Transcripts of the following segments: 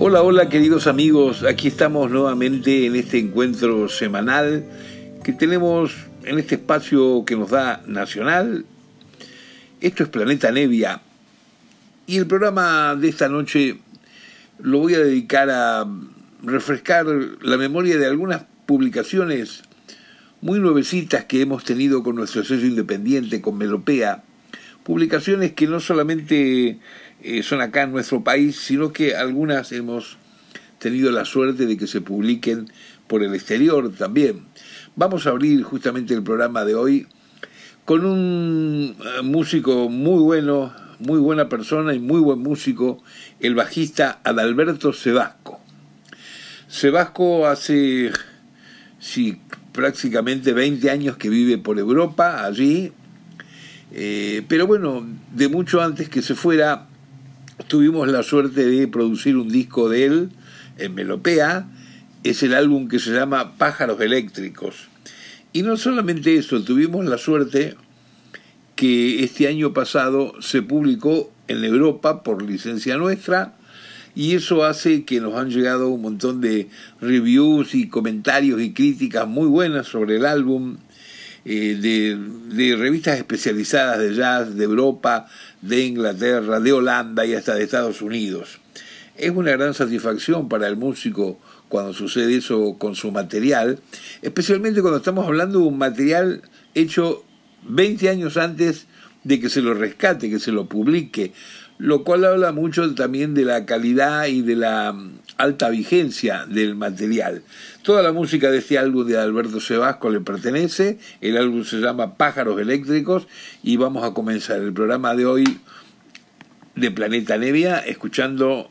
Hola, hola queridos amigos, aquí estamos nuevamente en este encuentro semanal que tenemos en este espacio que nos da Nacional. Esto es Planeta Nevia y el programa de esta noche lo voy a dedicar a refrescar la memoria de algunas publicaciones muy nuevecitas que hemos tenido con nuestro sello independiente, con Melopea. Publicaciones que no solamente eh, son acá en nuestro país, sino que algunas hemos tenido la suerte de que se publiquen por el exterior también. Vamos a abrir justamente el programa de hoy con un eh, músico muy bueno, muy buena persona y muy buen músico, el bajista Adalberto Sebasco. Sebasco hace, sí, prácticamente 20 años que vive por Europa, allí, eh, pero bueno, de mucho antes que se fuera, tuvimos la suerte de producir un disco de él en Melopea, es el álbum que se llama Pájaros Eléctricos. Y no solamente eso, tuvimos la suerte que este año pasado se publicó en Europa por licencia nuestra y eso hace que nos han llegado un montón de reviews y comentarios y críticas muy buenas sobre el álbum eh, de, de revistas especializadas de jazz de Europa, de Inglaterra, de Holanda y hasta de Estados Unidos. Es una gran satisfacción para el músico cuando sucede eso con su material, especialmente cuando estamos hablando de un material hecho 20 años antes de que se lo rescate, que se lo publique, lo cual habla mucho también de la calidad y de la mm, alta vigencia del material. Toda la música de este álbum de Alberto Sebasco le pertenece, el álbum se llama Pájaros Eléctricos y vamos a comenzar el programa de hoy de Planeta Nevia escuchando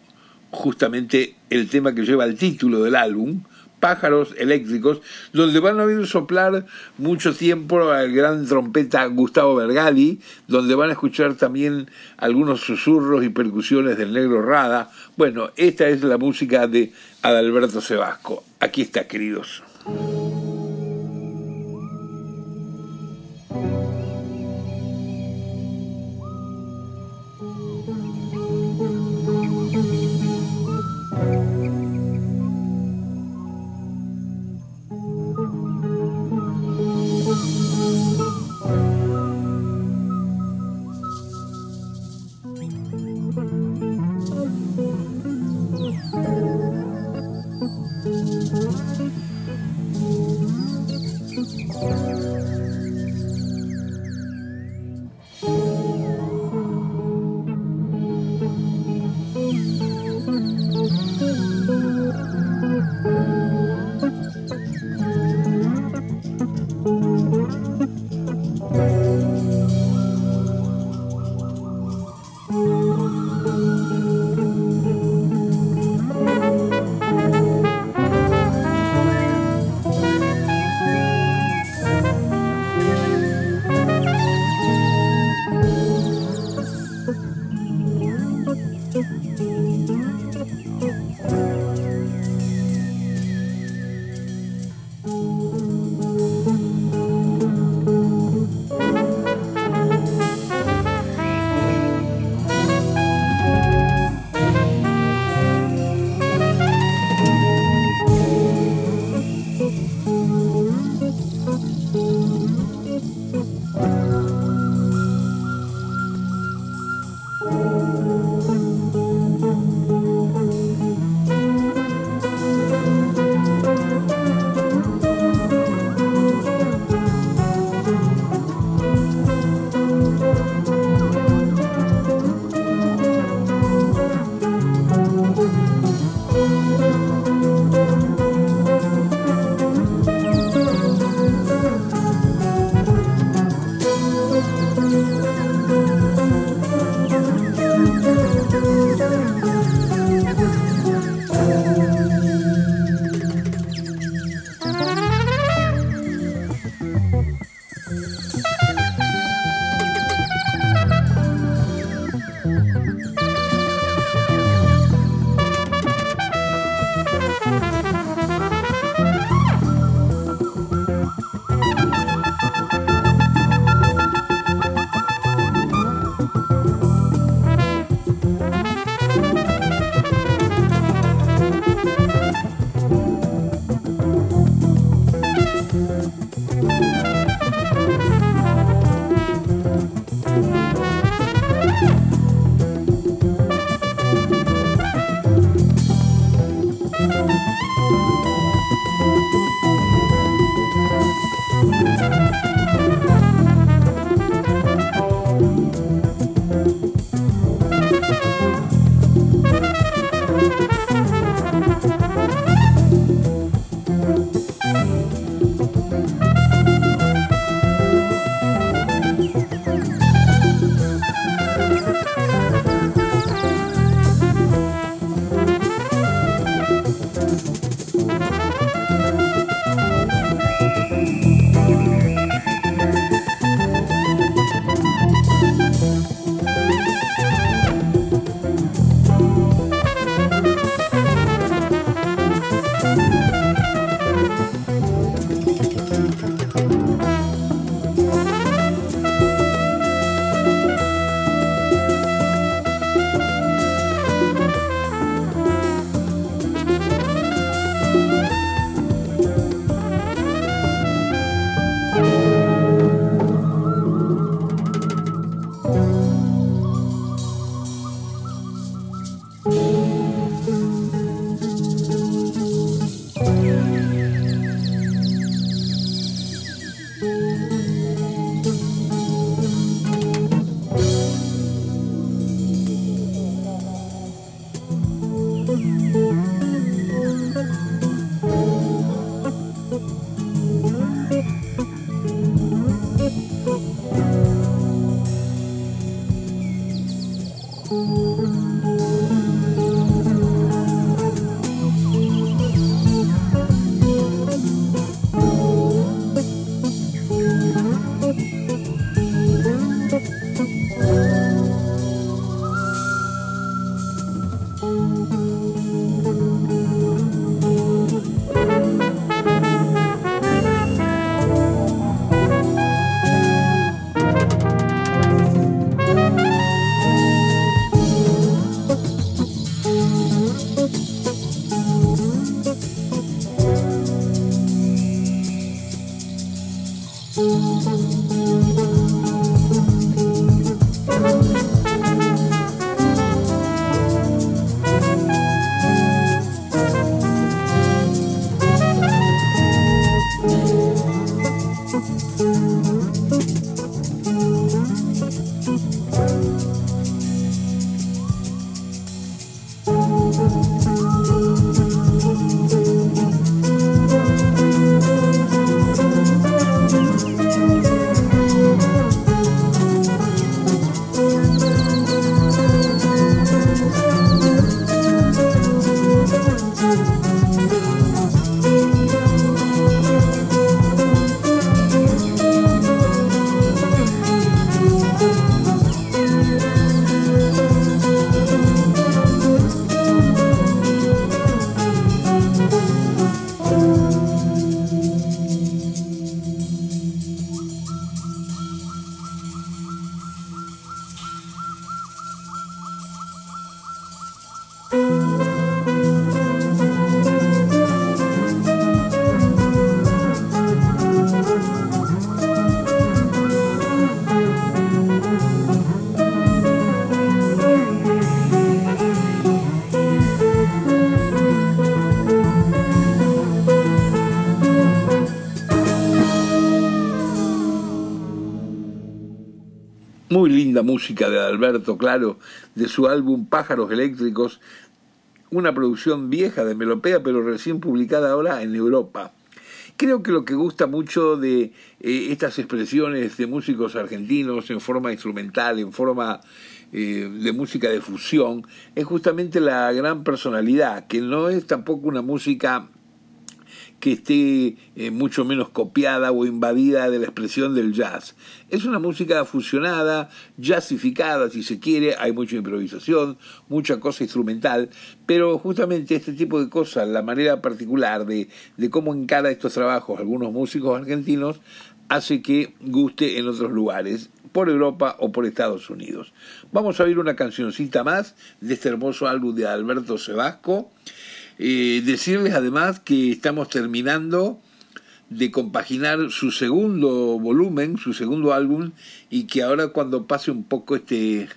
justamente el tema que lleva el título del álbum, pájaros eléctricos, donde van a oír soplar mucho tiempo al gran trompeta Gustavo Bergali, donde van a escuchar también algunos susurros y percusiones del negro Rada. Bueno, esta es la música de Adalberto Sebasco. Aquí está, queridos. Música de Alberto Claro, de su álbum Pájaros Eléctricos, una producción vieja de Melopea, pero recién publicada ahora en Europa. Creo que lo que gusta mucho de eh, estas expresiones de músicos argentinos en forma instrumental, en forma eh, de música de fusión, es justamente la gran personalidad, que no es tampoco una música que esté eh, mucho menos copiada o invadida de la expresión del jazz. Es una música fusionada, jazzificada si se quiere, hay mucha improvisación, mucha cosa instrumental, pero justamente este tipo de cosas, la manera particular de, de cómo encara estos trabajos algunos músicos argentinos, hace que guste en otros lugares, por Europa o por Estados Unidos. Vamos a oír una cancioncita más de este hermoso álbum de Alberto Sebasco. Eh, decirles además que estamos terminando de compaginar su segundo volumen, su segundo álbum, y que ahora cuando pase un poco este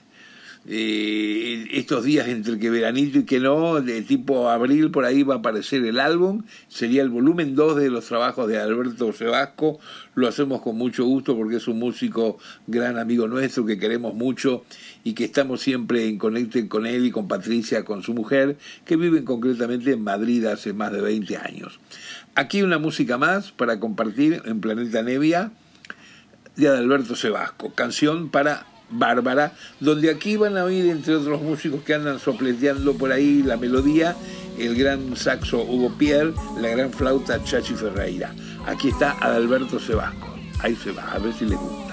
eh, estos días entre que veranito y que no, de tipo abril por ahí va a aparecer el álbum, sería el volumen 2 de los trabajos de Alberto Sebasco, lo hacemos con mucho gusto porque es un músico gran amigo nuestro que queremos mucho y que estamos siempre en conecte con él y con Patricia, con su mujer, que viven concretamente en Madrid hace más de 20 años. Aquí una música más para compartir en Planeta Nevia de Alberto Sebasco, canción para Bárbara, donde aquí van a oír, entre otros músicos que andan sopleteando por ahí la melodía, el gran saxo Hugo Pierre, la gran flauta Chachi Ferreira. Aquí está Adalberto Sebasco. Ahí se va, a ver si les gusta.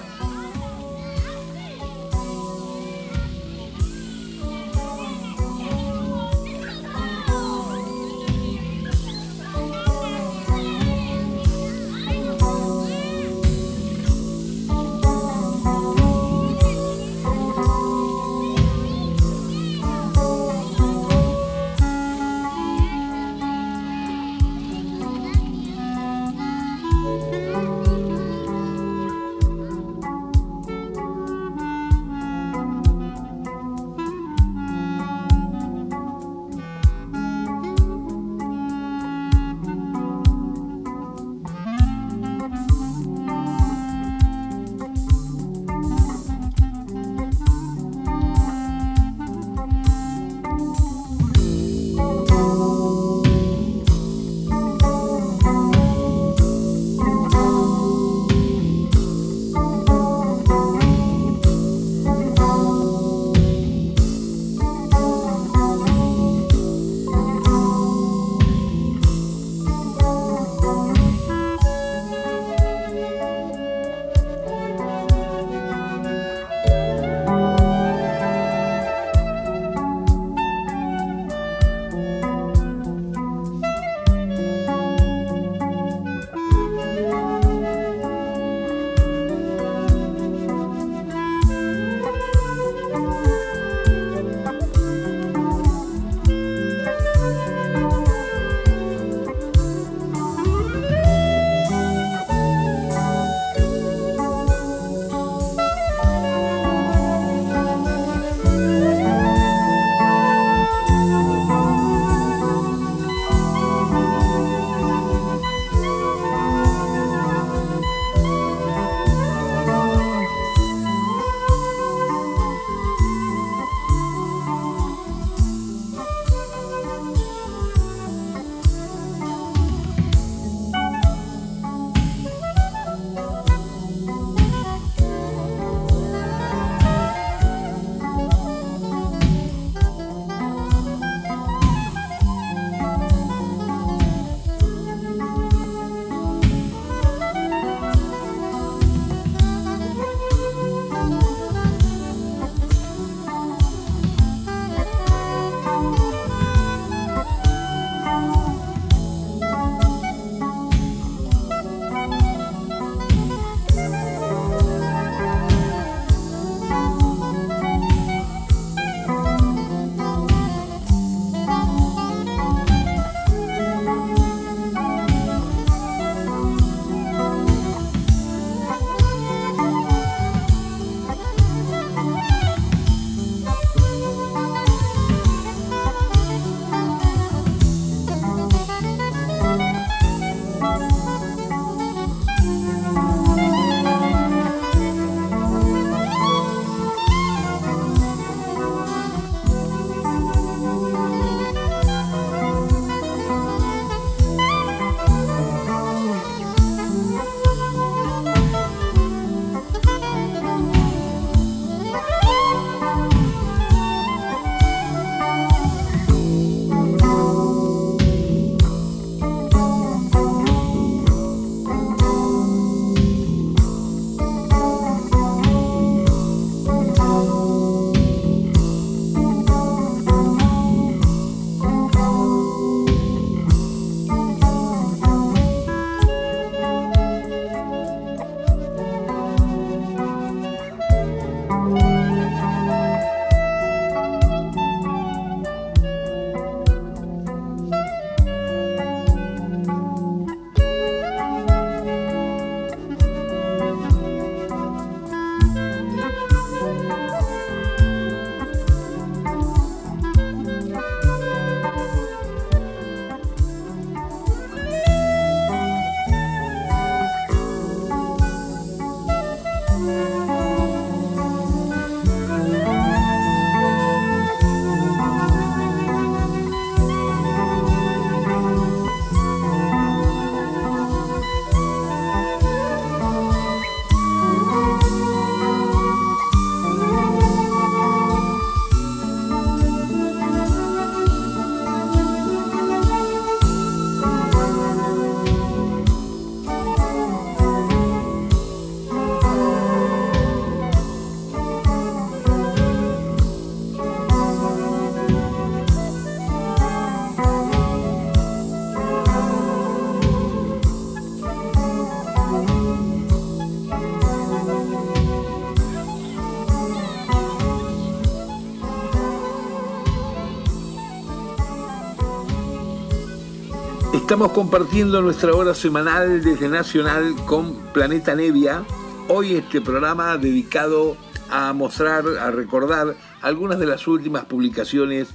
Estamos compartiendo nuestra hora semanal desde Nacional con Planeta Nevia. Hoy este programa dedicado a mostrar, a recordar algunas de las últimas publicaciones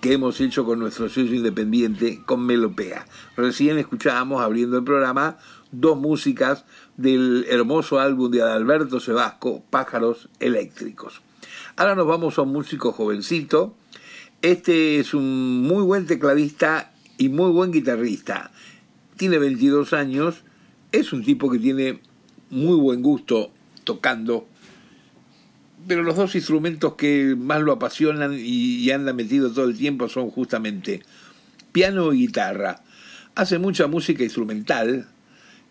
que hemos hecho con nuestro sello independiente, con Melopea. Recién escuchábamos, abriendo el programa, dos músicas del hermoso álbum de Adalberto Sebasco, Pájaros Eléctricos. Ahora nos vamos a un músico jovencito. Este es un muy buen tecladista y muy buen guitarrista. Tiene 22 años, es un tipo que tiene muy buen gusto tocando, pero los dos instrumentos que más lo apasionan y, anda metido todo el tiempo son justamente piano y guitarra. Hace mucha música instrumental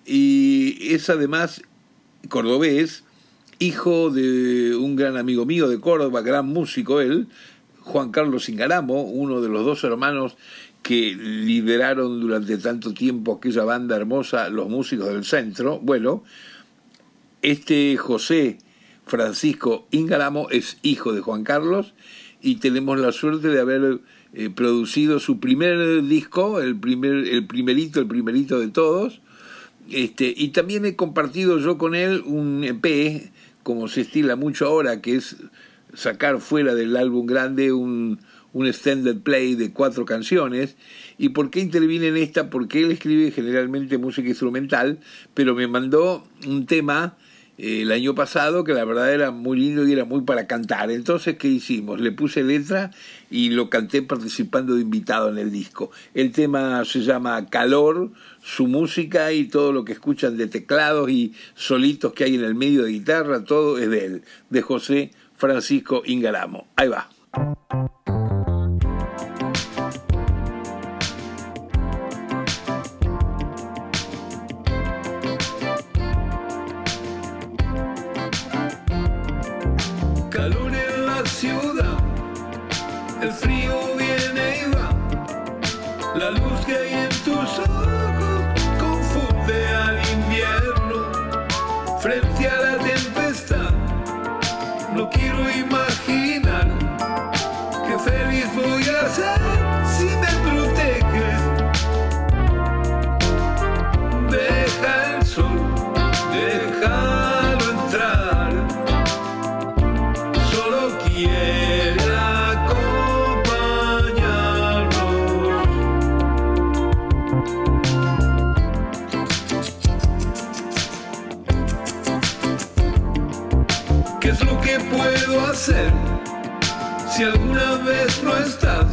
y es además cordobés, hijo de un gran amigo mío de Córdoba, gran músico él, Juan Carlos Ingaramo, uno de los dos hermanos que lideraron durante tanto tiempo aquella banda hermosa, los músicos del centro. Bueno, este José Francisco Ingaramo es hijo de Juan Carlos y tenemos la suerte de haber eh, producido su primer disco, el, primer, el primerito, el primerito de todos. Este, y también he compartido yo con él un EP, como se estila mucho ahora, que es sacar fuera del álbum grande un, un extended play de cuatro canciones. ¿Y por qué interviene en esta? Porque él escribe generalmente música instrumental, pero me mandó un tema eh, el año pasado que la verdad era muy lindo y era muy para cantar. Entonces, ¿qué hicimos? Le puse letra y lo canté participando de invitado en el disco. El tema se llama Calor, su música y todo lo que escuchan de teclados y solitos que hay en el medio de guitarra, todo es de él, de José Francisco Ingaramo. Ahí va. Thank you. Si alguna vez no estás,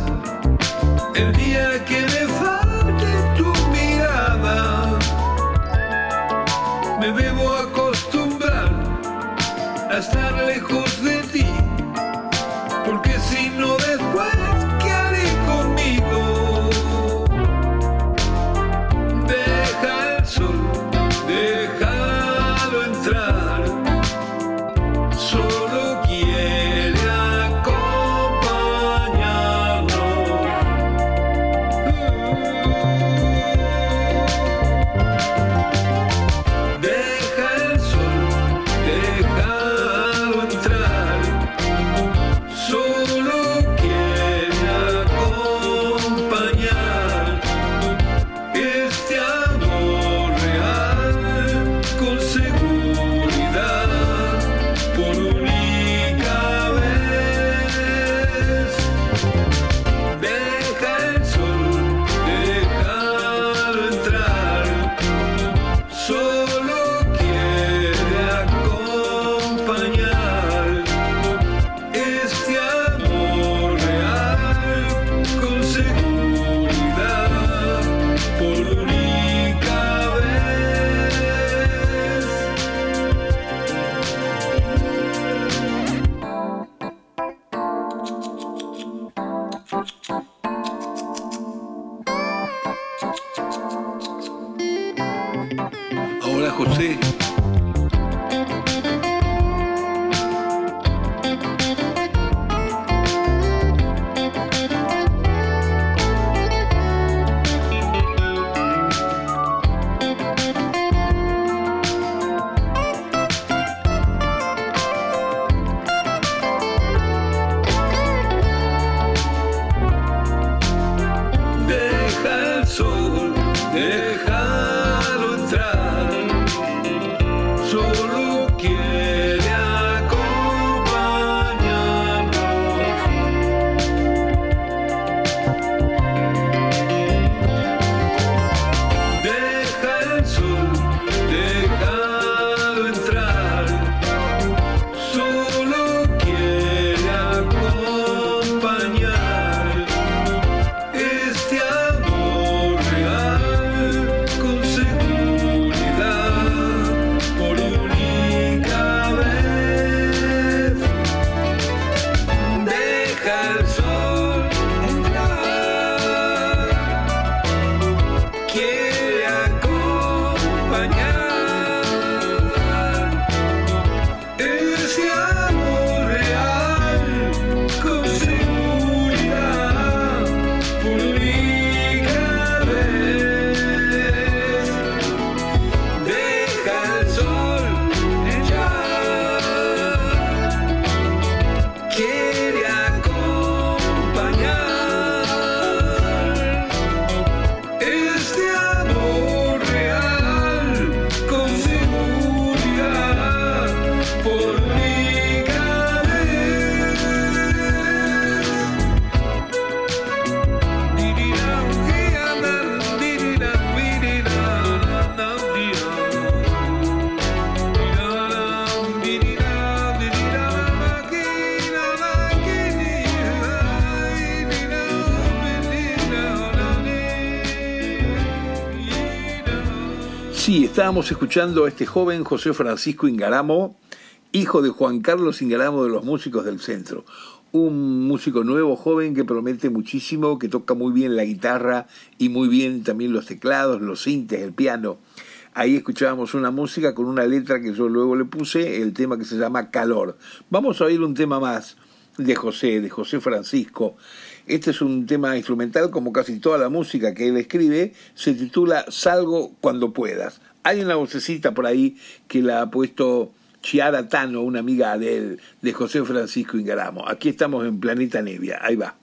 estábamos escuchando a este joven José Francisco Ingaramo, hijo de Juan Carlos Ingaramo de los músicos del centro. Un músico nuevo, joven, que promete muchísimo, que toca muy bien la guitarra y muy bien también los teclados, los sintes, el piano. Ahí escuchábamos una música con una letra que yo luego le puse, el tema que se llama Calor. Vamos a oír un tema más de José, de José Francisco. Este es un tema instrumental, como casi toda la música que él escribe, se titula Salgo cuando puedas. Hay una vocecita por ahí que la ha puesto Chiara Tano, una amiga de él, de José Francisco Ingaramo. Aquí estamos en Planeta Nevia. Ahí va.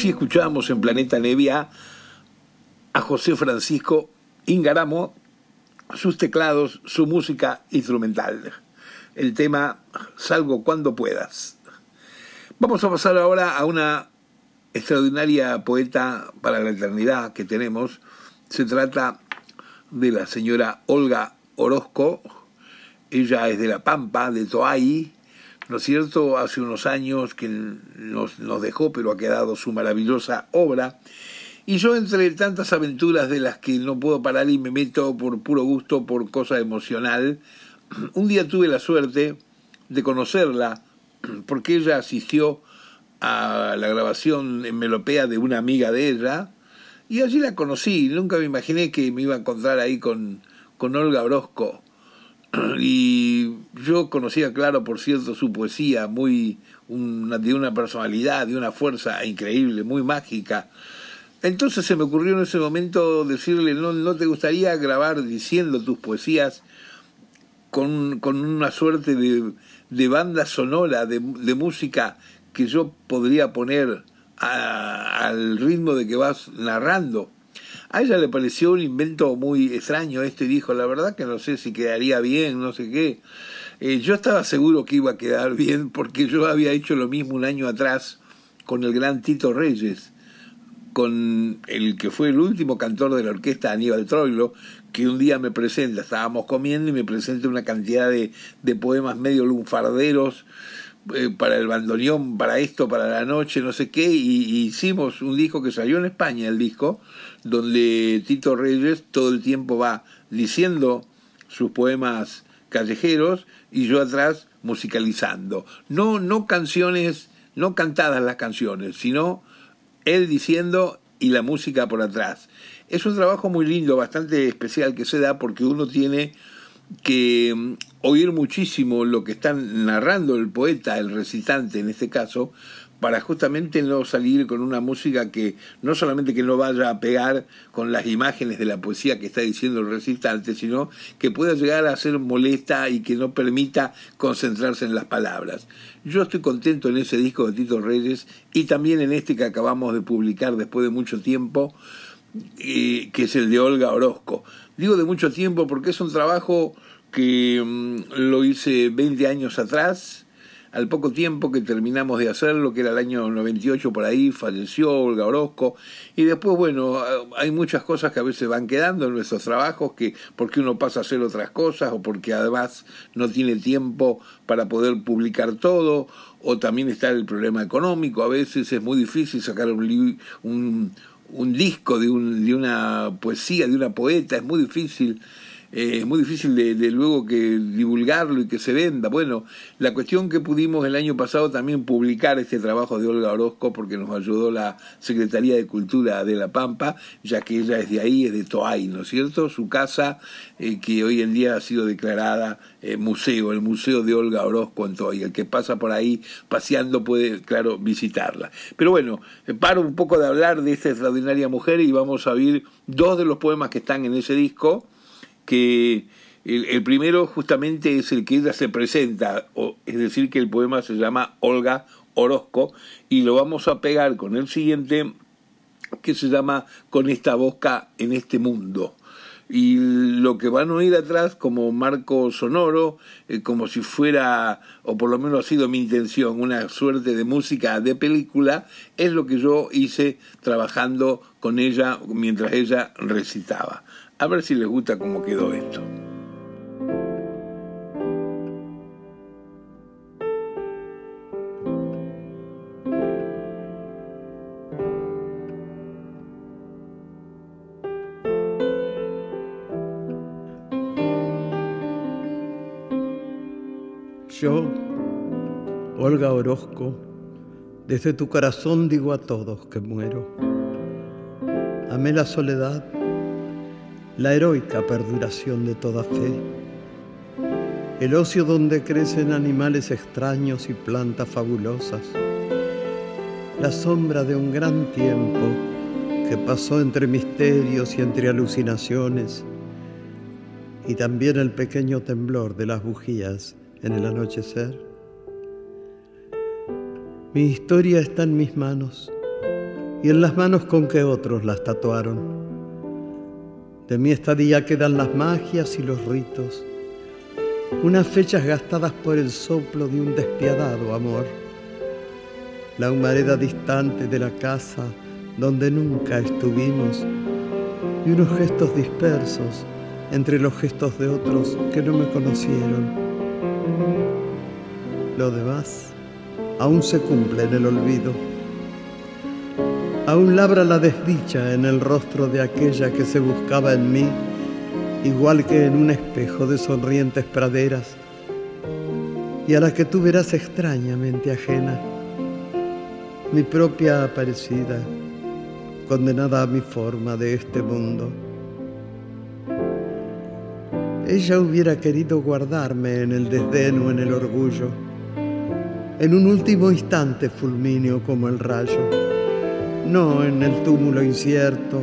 Así escuchábamos en Planeta Nevia a José Francisco Ingaramo, sus teclados, su música instrumental. El tema Salgo cuando puedas. Vamos a pasar ahora a una extraordinaria poeta para la eternidad que tenemos. Se trata de la señora Olga Orozco. Ella es de La Pampa, de Toay, ¿no es cierto? Hace unos años que nos, nos dejó, pero ha quedado su maravillosa obra. Y yo entre tantas aventuras de las que no puedo parar y me meto por puro gusto, por cosa emocional, un día tuve la suerte de conocerla porque ella asistió a la grabación en Melopea de una amiga de ella y allí la conocí. Nunca me imaginé que me iba a encontrar ahí con, con Olga Orozco. y yo conocía, claro, por cierto, su poesía, muy de una personalidad, de una fuerza increíble, muy mágica. Entonces se me ocurrió en ese momento decirle, ¿no, no te gustaría grabar diciendo tus poesías con, con una suerte de, de banda sonora, de, música que yo podría poner al ritmo de que vas narrando? A ella le pareció un invento muy extraño esto y dijo, la verdad que no sé si quedaría bien, no sé qué. Eh, yo estaba seguro que iba a quedar bien porque yo había hecho lo mismo un año atrás con el gran Tito Reyes, con el que fue el último cantor de la orquesta Aníbal Troilo, que un día me presenta, estábamos comiendo y me presenta una cantidad de, de poemas medio lunfarderos eh, para el bandoneón, para esto, para la noche, no sé qué, y, hicimos un disco que salió en España, el disco, donde Tito Reyes todo el tiempo va diciendo sus poemas callejeros y yo atrás musicalizando. No, no canciones, no cantadas las canciones, sino él diciendo y la música por atrás. Es un trabajo muy lindo, bastante especial que se da porque uno tiene que mm, oír muchísimo lo que está narrando el poeta, el recitante en este caso, para justamente no salir con una música que no solamente que no vaya a pegar con las imágenes de la poesía que está diciendo el recitante, sino que pueda llegar a ser molesta y que no permita concentrarse en las palabras. Yo estoy contento en ese disco de Tito Reyes y también en este que acabamos de publicar después de mucho tiempo, eh, que es el de Olga Orozco. Digo de mucho tiempo porque es un trabajo que mm, lo hice 20 años atrás, al poco tiempo que terminamos de hacerlo, que era el año 98 por ahí, falleció Olga Orozco, y después, bueno, hay muchas cosas que a veces van quedando en nuestros trabajos, que porque uno pasa a hacer otras cosas, o porque además no tiene tiempo para poder publicar todo, o también está el problema económico, a veces es muy difícil sacar un, un, un disco de, un, de una poesía, de una poeta, es muy difícil. Eh, es muy difícil de, luego que divulgarlo y que se venda. Bueno, la cuestión que pudimos el año pasado también publicar este trabajo de Olga Orozco porque nos ayudó la Secretaría de Cultura de La Pampa, ya que ella es de ahí, es de Toay, ¿no es cierto? Su casa, eh, que hoy en día ha sido declarada eh, museo, el Museo de Olga Orozco en Toay. El que pasa por ahí paseando puede, claro, visitarla. Pero bueno, paro un poco de hablar de esta extraordinaria mujer y vamos a oír dos de los poemas que están en ese disco que el, primero justamente es el que ella se presenta, o, es decir, que el poema se llama Olga Orozco, y lo vamos a pegar con el siguiente, que se llama Con esta boca en este mundo. Y lo que van a oír atrás como marco sonoro, eh, como si fuera, o por lo menos ha sido mi intención, una suerte de música de película, es lo que yo hice trabajando con ella mientras ella recitaba. A ver si les gusta cómo quedó esto. Yo, Olga Orozco, desde tu corazón digo a todos que muero. Amé la soledad la heroica perduración de toda fe, el ocio donde crecen animales extraños y plantas fabulosas, la sombra de un gran tiempo que pasó entre misterios y entre alucinaciones, y también el pequeño temblor de las bujías en el anochecer. Mi historia está en mis manos, y en las manos con que otros las tatuaron. De mi estadía quedan las magias y los ritos, unas fechas gastadas por el soplo de un despiadado amor, la humareda distante de la casa donde nunca estuvimos y unos gestos dispersos entre los gestos de otros que no me conocieron. Lo demás aún se cumple en el olvido. Aún labra la desdicha en el rostro de aquella que se buscaba en mí, igual que en un espejo de sonrientes praderas, y a la que tú verás extrañamente ajena, mi propia aparecida, condenada a mi forma de este mundo. Ella hubiera querido guardarme en el desdén o en el orgullo, en un último instante fulmíneo como el rayo, no en el túmulo incierto,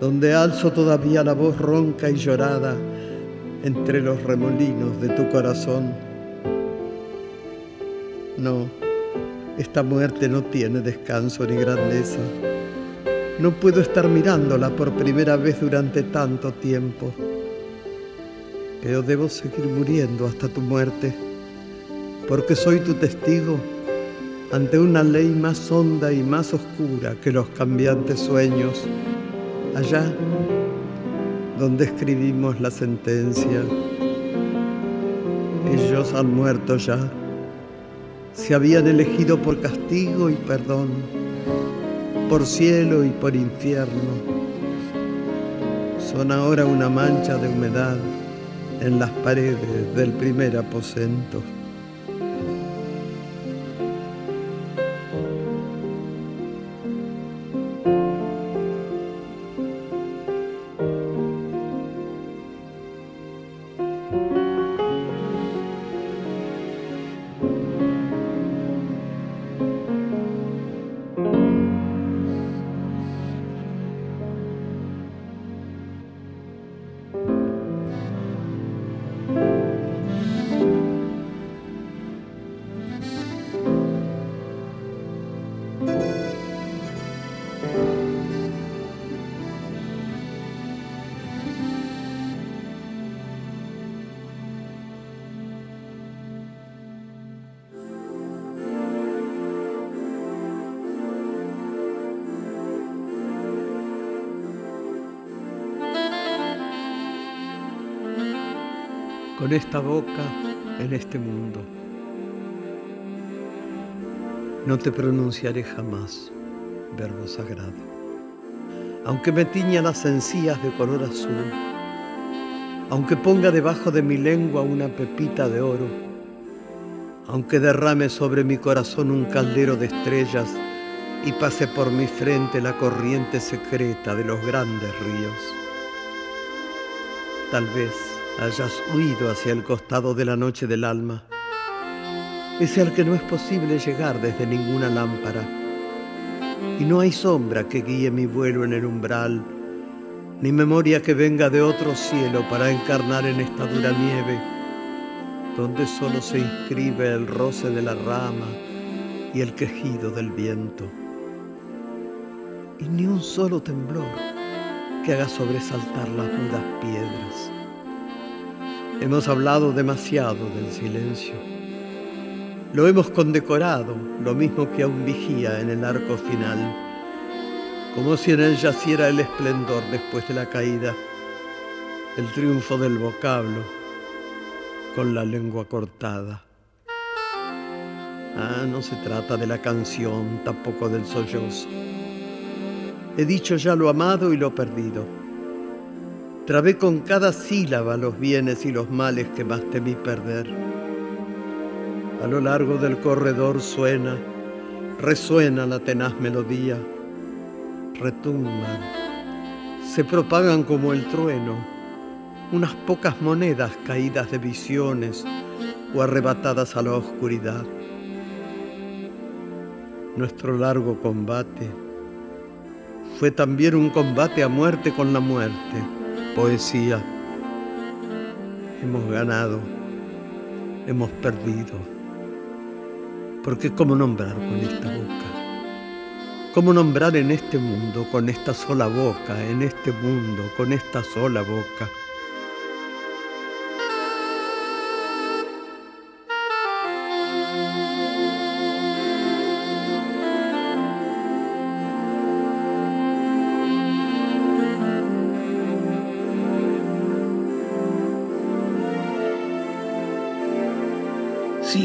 donde alzo todavía la voz ronca y llorada entre los remolinos de tu corazón. No, esta muerte no tiene descanso ni grandeza. No puedo estar mirándola por primera vez durante tanto tiempo pero debo seguir muriendo hasta tu muerte, porque soy tu testigo ante una ley más honda y más oscura que los cambiantes sueños, allá donde escribimos la sentencia. Ellos han muerto ya, se habían elegido por castigo y perdón, por cielo y por infierno. Son ahora una mancha de humedad en las paredes del primer aposento. Con esta boca en este mundo. No te pronunciaré jamás, verbo sagrado, aunque me tiña las encías de color azul, aunque ponga debajo de mi lengua una pepita de oro, aunque derrame sobre mi corazón un caldero de estrellas y pase por mi frente la corriente secreta de los grandes ríos. Tal vez hayas huido hacia el costado de la noche del alma, ese al que no es posible llegar desde ninguna lámpara, y no hay sombra que guíe mi vuelo en el umbral, ni memoria que venga de otro cielo para encarnar en esta dura nieve, donde solo se inscribe el roce de la rama y el quejido del viento, y ni un solo temblor que haga sobresaltar las duras piedras Hemos hablado demasiado del silencio. Lo hemos condecorado, lo mismo que a un vigía en el arco final, como si en él yaciera el esplendor después de la caída, el triunfo del vocablo con la lengua cortada. Ah, no se trata de la canción, tampoco del sollozo. He dicho ya lo amado y lo perdido Trabé con cada sílaba los bienes y los males que más temí perder. A lo largo del corredor suena, resuena la tenaz melodía, retumban, se propagan como el trueno, unas pocas monedas caídas de visiones o arrebatadas a la oscuridad. Nuestro largo combate fue también un combate a muerte con la muerte poesía. Hemos ganado, hemos perdido. Porque ¿cómo nombrar con esta boca? ¿Cómo nombrar en este mundo, con esta sola boca, en este mundo, con esta sola boca?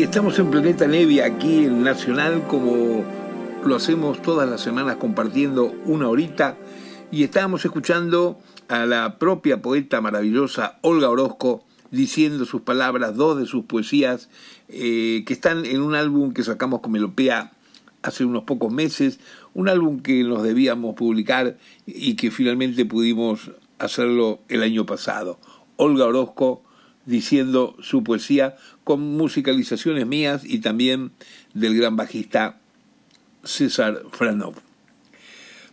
Estamos en Planeta Nevia aquí en Nacional como lo hacemos todas las semanas compartiendo una horita y estábamos escuchando a la propia poeta maravillosa Olga Orozco diciendo sus palabras, dos de sus poesías eh, que están en un álbum que sacamos con Melopea hace unos pocos meses, un álbum que nos debíamos publicar y que finalmente pudimos hacerlo el año pasado. Olga Orozco diciendo su poesía con musicalizaciones mías y también del gran bajista César Franov.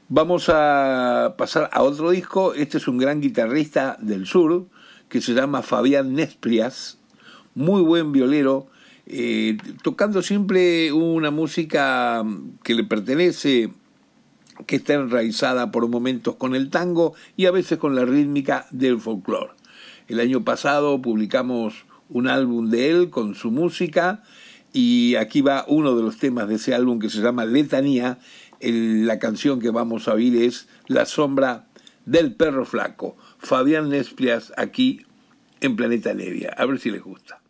Vamos a pasar a otro disco. Este es un gran guitarrista del sur que se llama Fabián Nesprias, muy buen violero, eh, tocando siempre una música que le pertenece, que está enraizada por momentos con el tango y a veces con la rítmica del folclore. El año pasado publicamos un álbum de él con su música y aquí va uno de los temas de ese álbum que se llama Letanía. la canción que vamos a oír es La sombra del perro flaco. Fabián Nesplias aquí en Planeta Nevia. A ver si les gusta.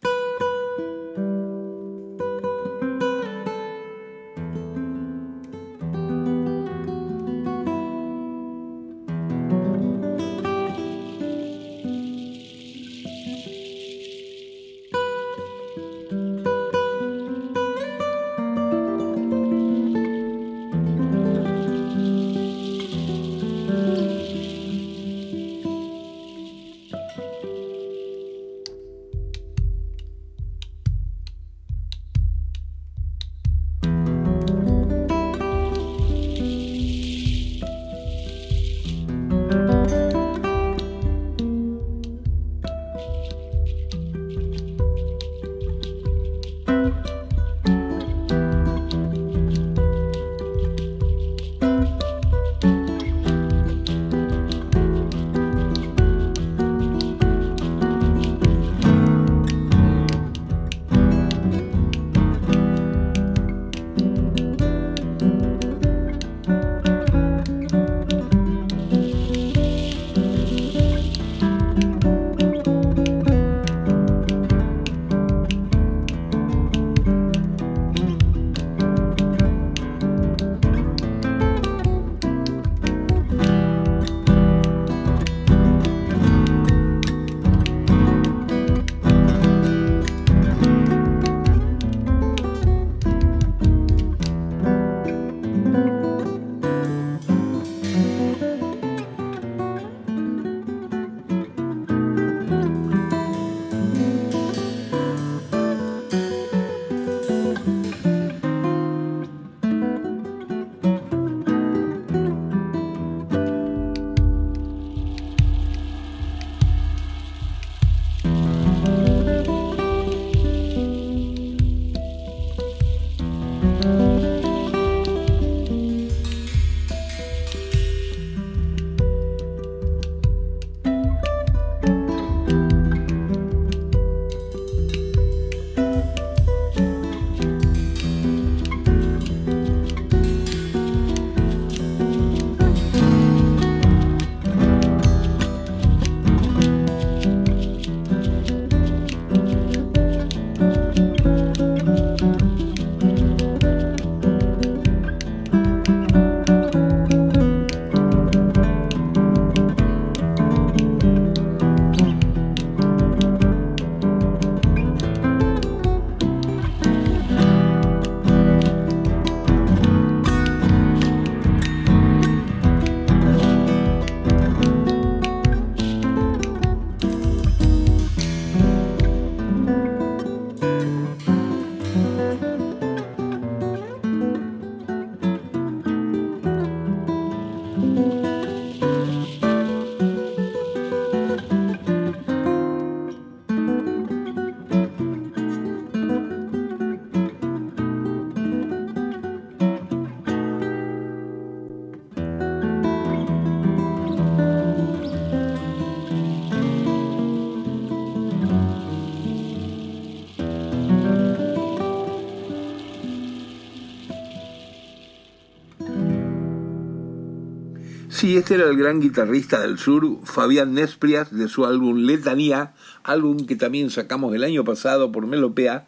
Sí, este era el gran guitarrista del sur, Fabián Nesprias, de su álbum Letanía, álbum que también sacamos el año pasado por Melopea,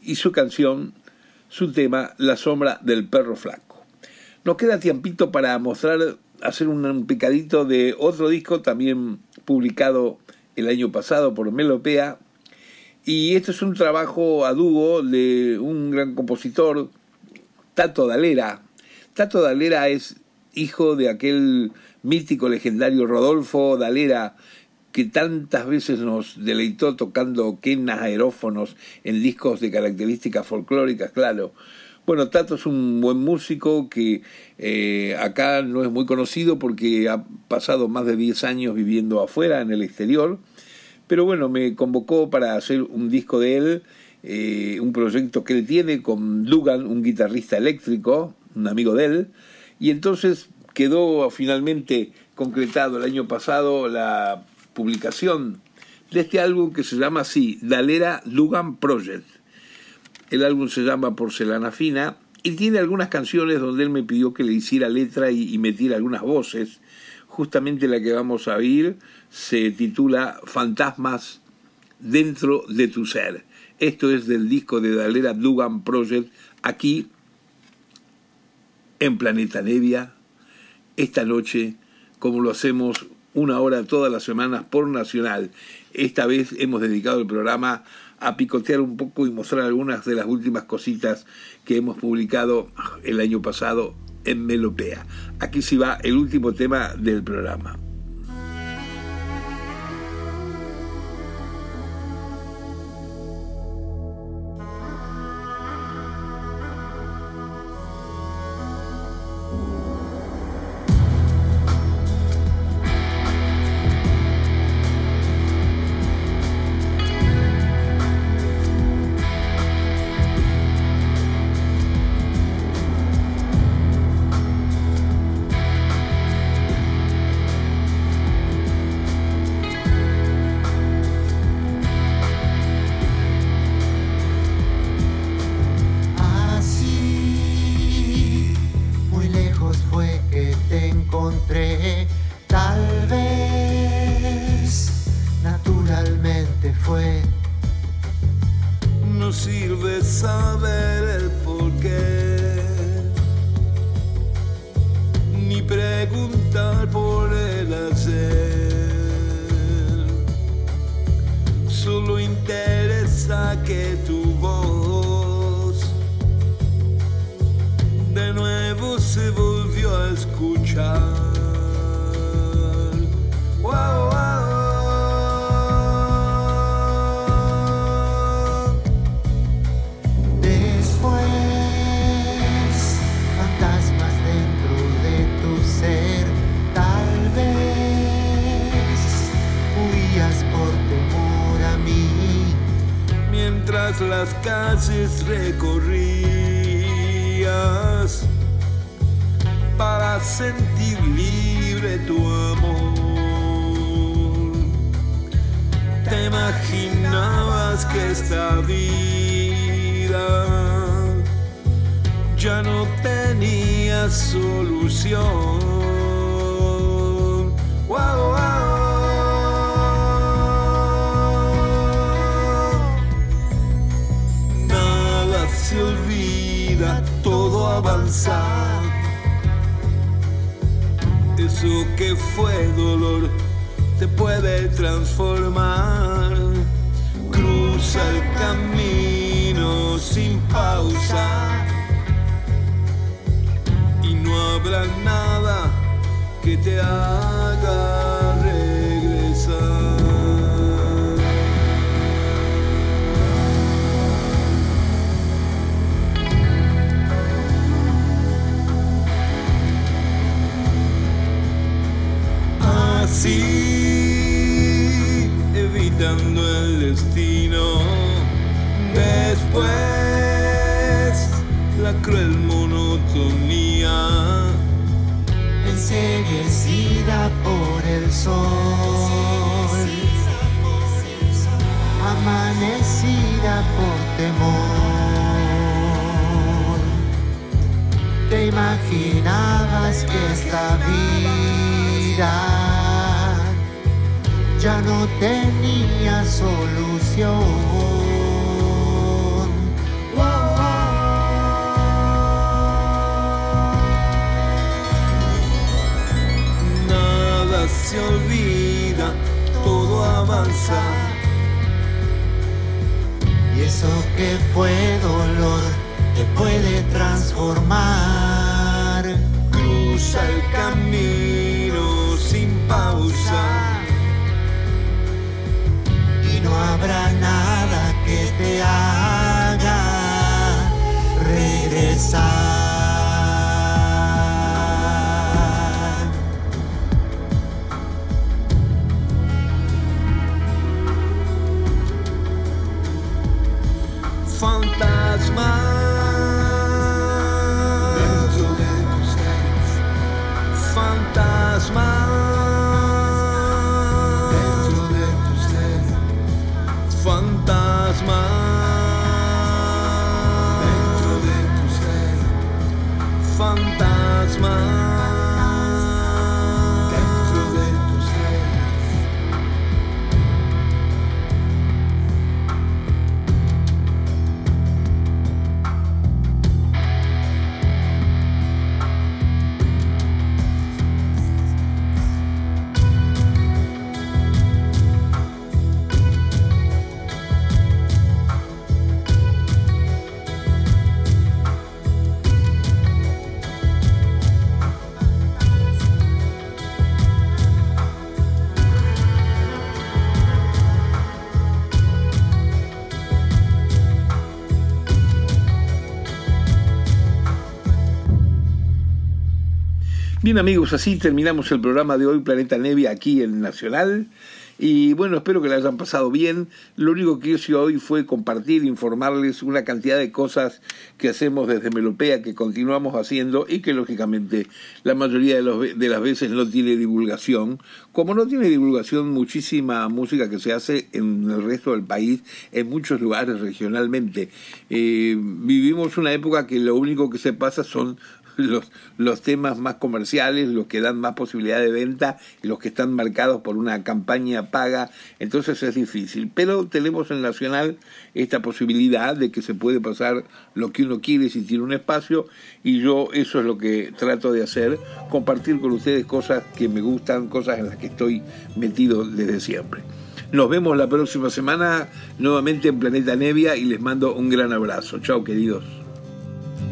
y su canción, su tema, La sombra del perro flaco. Nos queda tiempito para mostrar, hacer un picadito de otro disco también publicado el año pasado por Melopea, y este es un trabajo a dúo de un gran compositor, Tato Dalera. Tato Dalera es hijo de aquel mítico legendario Rodolfo Dalera, que tantas veces nos deleitó tocando quenas aerófonos en discos de características folclóricas, claro. Bueno, Tato es un buen músico que eh, acá no es muy conocido porque ha pasado más de 10 años viviendo afuera, en el exterior, pero bueno, me convocó para hacer un disco de él, eh, un proyecto que él tiene con Dugan, un guitarrista eléctrico, un amigo de él, y entonces quedó finalmente concretado el año pasado la publicación de este álbum que se llama así, Dalera Dugan Project. El álbum se llama Porcelana Fina y tiene algunas canciones donde él me pidió que le hiciera letra y, metiera algunas voces. Justamente la que vamos a oír se titula Fantasmas dentro de tu ser. Esto es del disco de Dalera Dugan Project, aquí en Planeta Nevia, esta noche, como lo hacemos una hora todas las semanas por Nacional. Esta vez hemos dedicado el programa a picotear un poco y mostrar algunas de las últimas cositas que hemos publicado el año pasado en Melopea. Aquí sí va el último tema del programa. noches recordadas. fue dolor te puede transformar. Cruza el camino sin pausa y no habrá nada que te haga. Imaginabas que esta vida ya no tenía solución. Se olvida, todo avanza. Y eso que fue dolor te puede transformar. Bien amigos, así terminamos el programa de hoy, Planeta Nevia, aquí en Nacional. Y bueno, espero que la hayan pasado bien. Lo único que hice hoy fue compartir, informarles una cantidad de cosas que hacemos desde Melopea, que continuamos haciendo y que lógicamente la mayoría de, los, de las veces no tiene divulgación. Como no tiene divulgación muchísima música que se hace en el resto del país, en muchos lugares regionalmente. Eh, vivimos una época que lo único que se pasa son los, los temas más comerciales, los que dan más posibilidad de venta, los que están marcados por una campaña paga, entonces es difícil. Pero tenemos en Nacional esta posibilidad de que se puede pasar lo que uno quiere si tiene un espacio y yo eso es lo que trato de hacer, compartir con ustedes cosas que me gustan, cosas en las que estoy metido desde siempre. Nos vemos la próxima semana nuevamente en Planeta Nevia y les mando un gran abrazo. Chao queridos.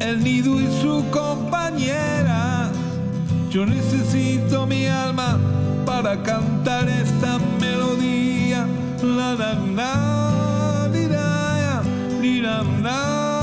el nido y su compañera. Yo necesito mi alma para cantar esta melodía. La la la, la.